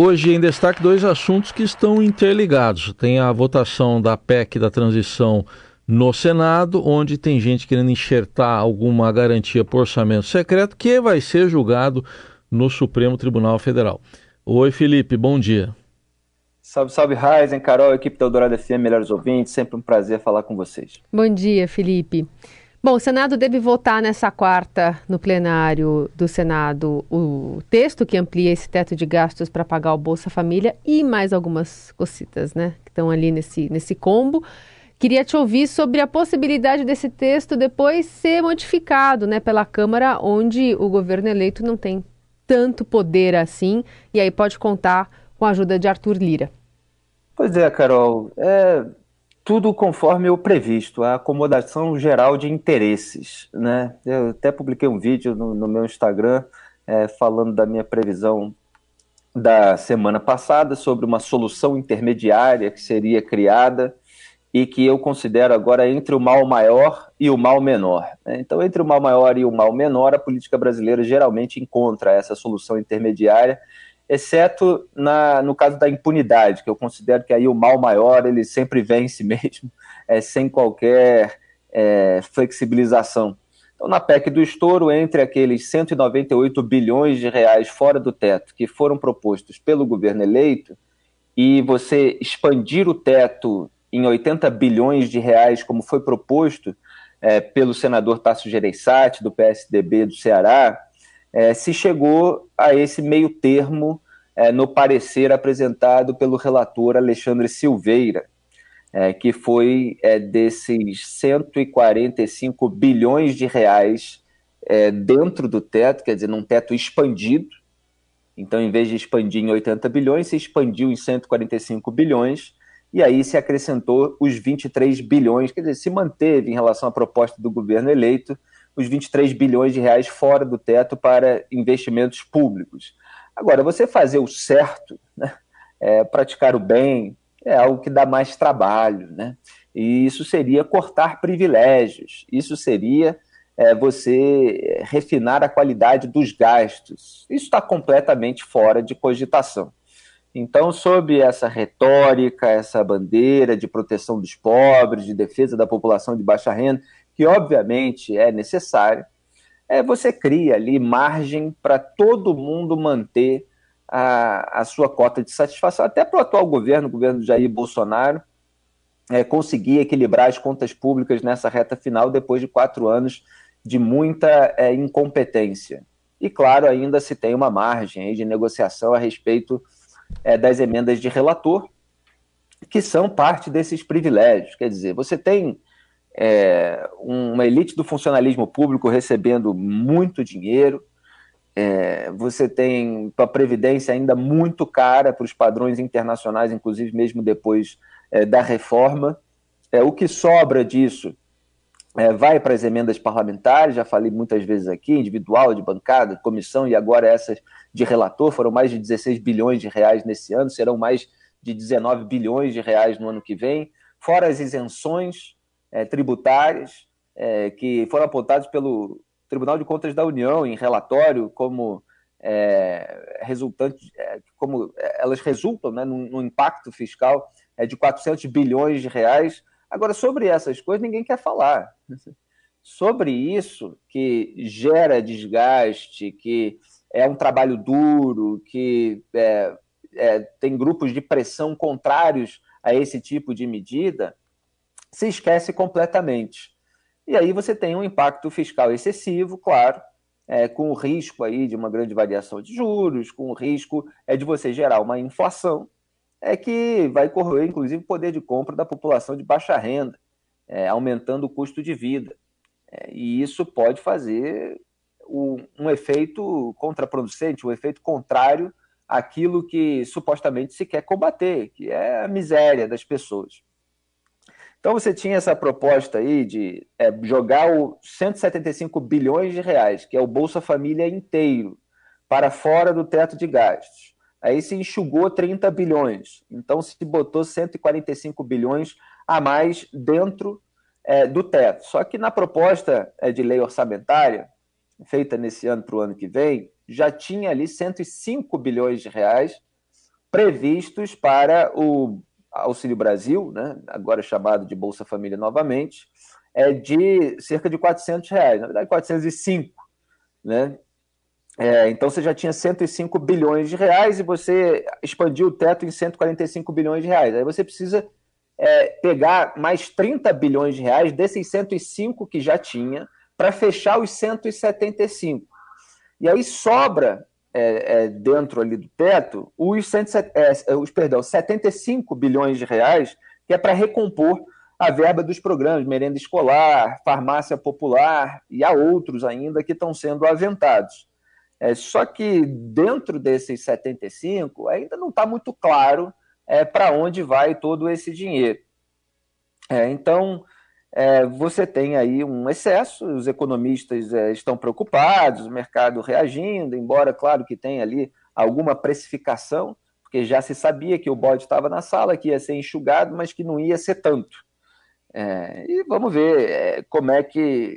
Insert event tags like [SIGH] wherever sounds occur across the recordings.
Hoje em destaque dois assuntos que estão interligados. Tem a votação da PEC da transição no Senado, onde tem gente querendo enxertar alguma garantia por orçamento secreto, que vai ser julgado no Supremo Tribunal Federal. Oi, Felipe, bom dia. Salve, salve, Ryzen, Carol, equipe da Eldorado FM, melhores ouvintes, sempre um prazer falar com vocês. Bom dia, Felipe. Bom, o Senado deve votar nessa quarta, no plenário do Senado, o texto que amplia esse teto de gastos para pagar o Bolsa Família e mais algumas cocitas, né, que estão ali nesse, nesse combo. Queria te ouvir sobre a possibilidade desse texto depois ser modificado né, pela Câmara, onde o governo eleito não tem tanto poder assim, e aí pode contar com a ajuda de Arthur Lira. Pois é, Carol. É, tudo conforme o previsto, a acomodação geral de interesses. Né? Eu até publiquei um vídeo no, no meu Instagram é, falando da minha previsão da semana passada sobre uma solução intermediária que seria criada e que eu considero agora entre o mal maior e o mal menor. Né? Então, entre o mal maior e o mal menor, a política brasileira geralmente encontra essa solução intermediária exceto na, no caso da impunidade, que eu considero que aí o mal maior ele sempre vence [LAUGHS] mesmo, é, sem qualquer é, flexibilização. Então, na PEC do estouro, entre aqueles 198 bilhões de reais fora do teto que foram propostos pelo governo eleito, e você expandir o teto em 80 bilhões de reais, como foi proposto é, pelo senador Tasso Gereissati, do PSDB do Ceará, é, se chegou a esse meio termo é, no parecer apresentado pelo relator Alexandre Silveira, é, que foi é, desses 145 bilhões de reais é, dentro do teto, quer dizer, num teto expandido. Então, em vez de expandir em 80 bilhões, se expandiu em 145 bilhões, e aí se acrescentou os 23 bilhões, quer dizer, se manteve em relação à proposta do governo eleito os 23 bilhões de reais fora do teto para investimentos públicos. Agora, você fazer o certo, né, é, praticar o bem, é algo que dá mais trabalho, né? E isso seria cortar privilégios, isso seria é, você refinar a qualidade dos gastos. Isso está completamente fora de cogitação. Então, sob essa retórica, essa bandeira de proteção dos pobres, de defesa da população de baixa renda, que obviamente é necessário, é, você cria ali margem para todo mundo manter a, a sua cota de satisfação, até para o atual governo, o governo Jair Bolsonaro, é, conseguir equilibrar as contas públicas nessa reta final depois de quatro anos de muita é, incompetência. E, claro, ainda se tem uma margem de negociação a respeito é, das emendas de relator, que são parte desses privilégios. Quer dizer, você tem é, uma elite do funcionalismo público recebendo muito dinheiro, é, você tem a previdência ainda muito cara para os padrões internacionais, inclusive mesmo depois é, da reforma. É, o que sobra disso é, vai para as emendas parlamentares, já falei muitas vezes aqui, individual, de bancada, comissão, e agora essas de relator, foram mais de 16 bilhões de reais nesse ano, serão mais de 19 bilhões de reais no ano que vem, fora as isenções é, tributárias é, que foram apontados pelo Tribunal de Contas da União em relatório como é, resultante, é, como elas resultam né, no, no impacto fiscal é, de 400 bilhões de reais. Agora, sobre essas coisas, ninguém quer falar. Sobre isso, que gera desgaste, que é um trabalho duro, que é, é, tem grupos de pressão contrários a esse tipo de medida, se esquece completamente. E aí você tem um impacto fiscal excessivo, claro, é, com o risco aí de uma grande variação de juros, com o risco é de você gerar uma inflação é que vai corroer, inclusive, o poder de compra da população de baixa renda, é, aumentando o custo de vida. É, e isso pode fazer um, um efeito contraproducente, um efeito contrário àquilo que supostamente se quer combater, que é a miséria das pessoas. Então você tinha essa proposta aí de é, jogar o 175 bilhões de reais, que é o Bolsa Família inteiro, para fora do teto de gastos. Aí se enxugou 30 bilhões. Então se botou 145 bilhões a mais dentro é, do teto. Só que na proposta é, de lei orçamentária, feita nesse ano para o ano que vem, já tinha ali 105 bilhões de reais previstos para o Auxílio Brasil, né, agora chamado de Bolsa Família novamente, é de cerca de 400 reais, na verdade 405, né? É, então você já tinha 105 bilhões de reais e você expandiu o teto em 145 bilhões de reais. Aí você precisa é, pegar mais 30 bilhões de reais desses 105 que já tinha para fechar os 175. E aí sobra é, é, dentro ali do teto os, 107, é, os perdão, 75 bilhões de reais, que é para recompor a verba dos programas, merenda escolar, farmácia popular e há outros ainda que estão sendo aventados. É, só que dentro desses 75 ainda não está muito claro é, para onde vai todo esse dinheiro. É, então, é, você tem aí um excesso, os economistas é, estão preocupados, o mercado reagindo, embora, claro, que tem ali alguma precificação, porque já se sabia que o bode estava na sala, que ia ser enxugado, mas que não ia ser tanto. É, e vamos ver é, como é que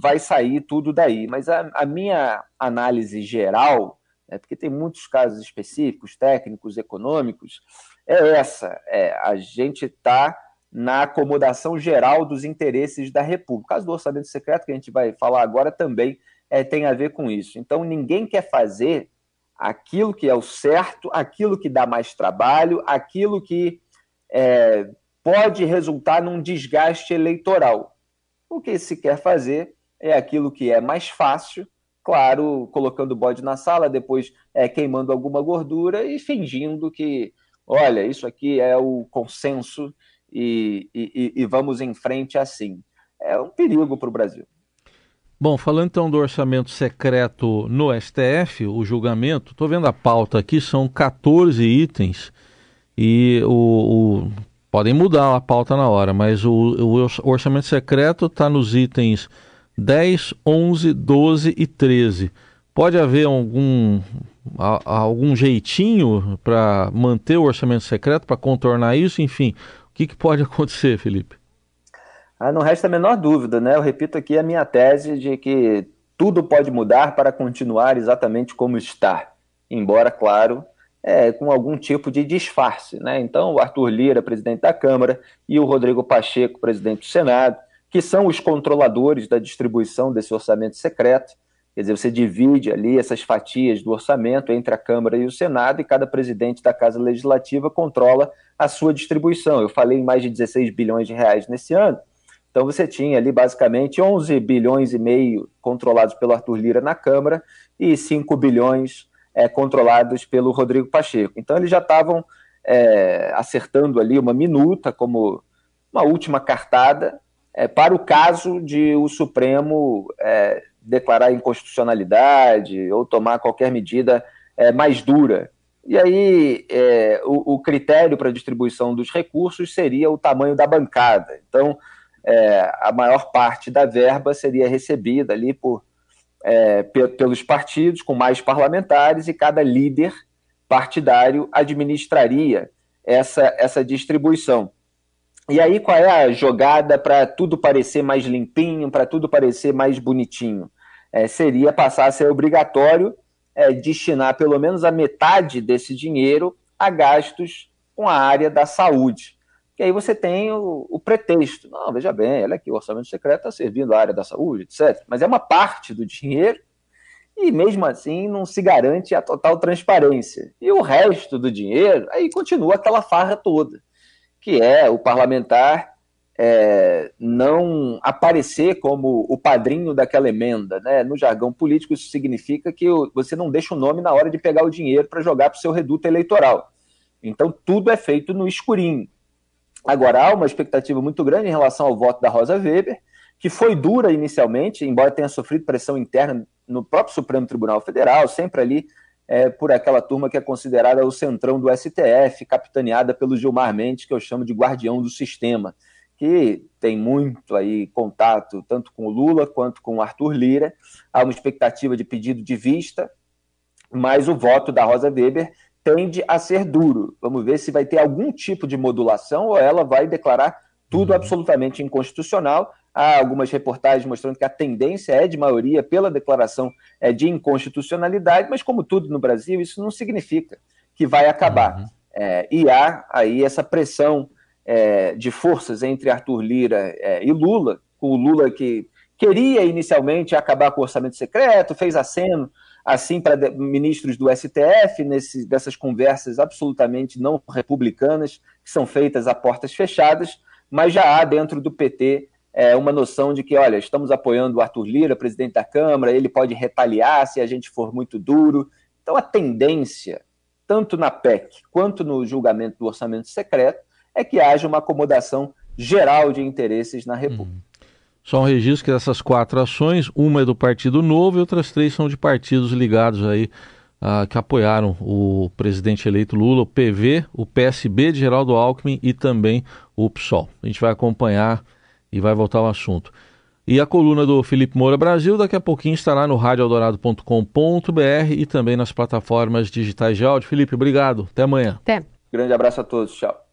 vai sair tudo daí. Mas a, a minha análise geral, é, porque tem muitos casos específicos, técnicos, econômicos, é essa: é, a gente está na acomodação geral dos interesses da República. O caso do orçamento secreto, que a gente vai falar agora, também é, tem a ver com isso. Então, ninguém quer fazer aquilo que é o certo, aquilo que dá mais trabalho, aquilo que é, pode resultar num desgaste eleitoral. O que se quer fazer é aquilo que é mais fácil, claro, colocando bode na sala, depois é, queimando alguma gordura e fingindo que, olha, isso aqui é o consenso e, e, e vamos em frente assim. É um perigo para o Brasil. Bom, falando então do orçamento secreto no STF, o julgamento, estou vendo a pauta aqui, são 14 itens e o, o podem mudar a pauta na hora, mas o, o orçamento secreto está nos itens 10, 11, 12 e 13. Pode haver algum, algum jeitinho para manter o orçamento secreto, para contornar isso? Enfim, que, que pode [LAUGHS] acontecer, Felipe? Ah, não resta a menor dúvida, né? Eu repito aqui a minha tese de que tudo pode mudar para continuar exatamente como está, embora, claro, é, com algum tipo de disfarce, né? Então, o Arthur Lira, presidente da Câmara, e o Rodrigo Pacheco, presidente do Senado, que são os controladores da distribuição desse orçamento secreto, Quer dizer, você divide ali essas fatias do orçamento entre a Câmara e o Senado e cada presidente da Casa Legislativa controla a sua distribuição. Eu falei em mais de 16 bilhões de reais nesse ano. Então você tinha ali basicamente 11 bilhões e meio controlados pelo Arthur Lira na Câmara e 5 bilhões é, controlados pelo Rodrigo Pacheco. Então eles já estavam é, acertando ali uma minuta como uma última cartada é, para o caso de o Supremo é, declarar inconstitucionalidade ou tomar qualquer medida é, mais dura. E aí é, o, o, critério para distribuição dos recursos seria o tamanho da bancada. Então, é, a maior parte da verba seria recebida ali por, é, pelos partidos com mais parlamentares e cada líder partidário administraria essa, essa distribuição. E aí, qual é a jogada para tudo parecer mais limpinho, para tudo parecer mais bonitinho? É, seria passar a ser obrigatório é, destinar pelo menos a metade desse dinheiro a gastos com a área da saúde. Que aí você tem o, o pretexto. Não, veja bem, olha aqui, o orçamento secreto está servindo a área da saúde, etc. Mas é uma parte do dinheiro e mesmo assim não se garante a total transparência. E o resto do dinheiro, aí continua aquela farra toda, que é o parlamentar é, não aparecer como o padrinho daquela emenda. Né? No jargão político, isso significa que você não deixa o nome na hora de pegar o dinheiro para jogar para o seu reduto eleitoral. Então, tudo é feito no escurinho. Agora, há uma expectativa muito grande em relação ao voto da Rosa Weber, que foi dura inicialmente, embora tenha sofrido pressão interna no próprio Supremo Tribunal Federal, sempre ali é, por aquela turma que é considerada o centrão do STF, capitaneada pelo Gilmar Mendes, que eu chamo de guardião do sistema que tem muito aí contato tanto com o Lula quanto com o Arthur Lira. Há uma expectativa de pedido de vista, mas o voto da Rosa Weber tende a ser duro. Vamos ver se vai ter algum tipo de modulação ou ela vai declarar tudo uhum. absolutamente inconstitucional. Há algumas reportagens mostrando que a tendência é de maioria pela declaração é, de inconstitucionalidade, mas como tudo no Brasil, isso não significa que vai acabar. Uhum. É, e há aí essa pressão é, de forças entre Arthur Lira é, e Lula, o Lula que queria inicialmente acabar com o orçamento secreto, fez aceno assim para ministros do STF, nesse, dessas conversas absolutamente não republicanas, que são feitas a portas fechadas, mas já há dentro do PT é, uma noção de que, olha, estamos apoiando o Arthur Lira, presidente da Câmara, ele pode retaliar se a gente for muito duro. Então, a tendência, tanto na PEC quanto no julgamento do orçamento secreto, é que haja uma acomodação geral de interesses na República. Hum. Só um registro que dessas quatro ações, uma é do Partido Novo e outras três são de partidos ligados aí uh, que apoiaram o presidente eleito Lula, o PV, o PSB de Geraldo Alckmin e também o PSOL. A gente vai acompanhar e vai voltar ao assunto. E a coluna do Felipe Moura Brasil daqui a pouquinho estará no radioeldorado.com.br e também nas plataformas digitais de áudio. Felipe, obrigado. Até amanhã. Até. Grande abraço a todos. Tchau.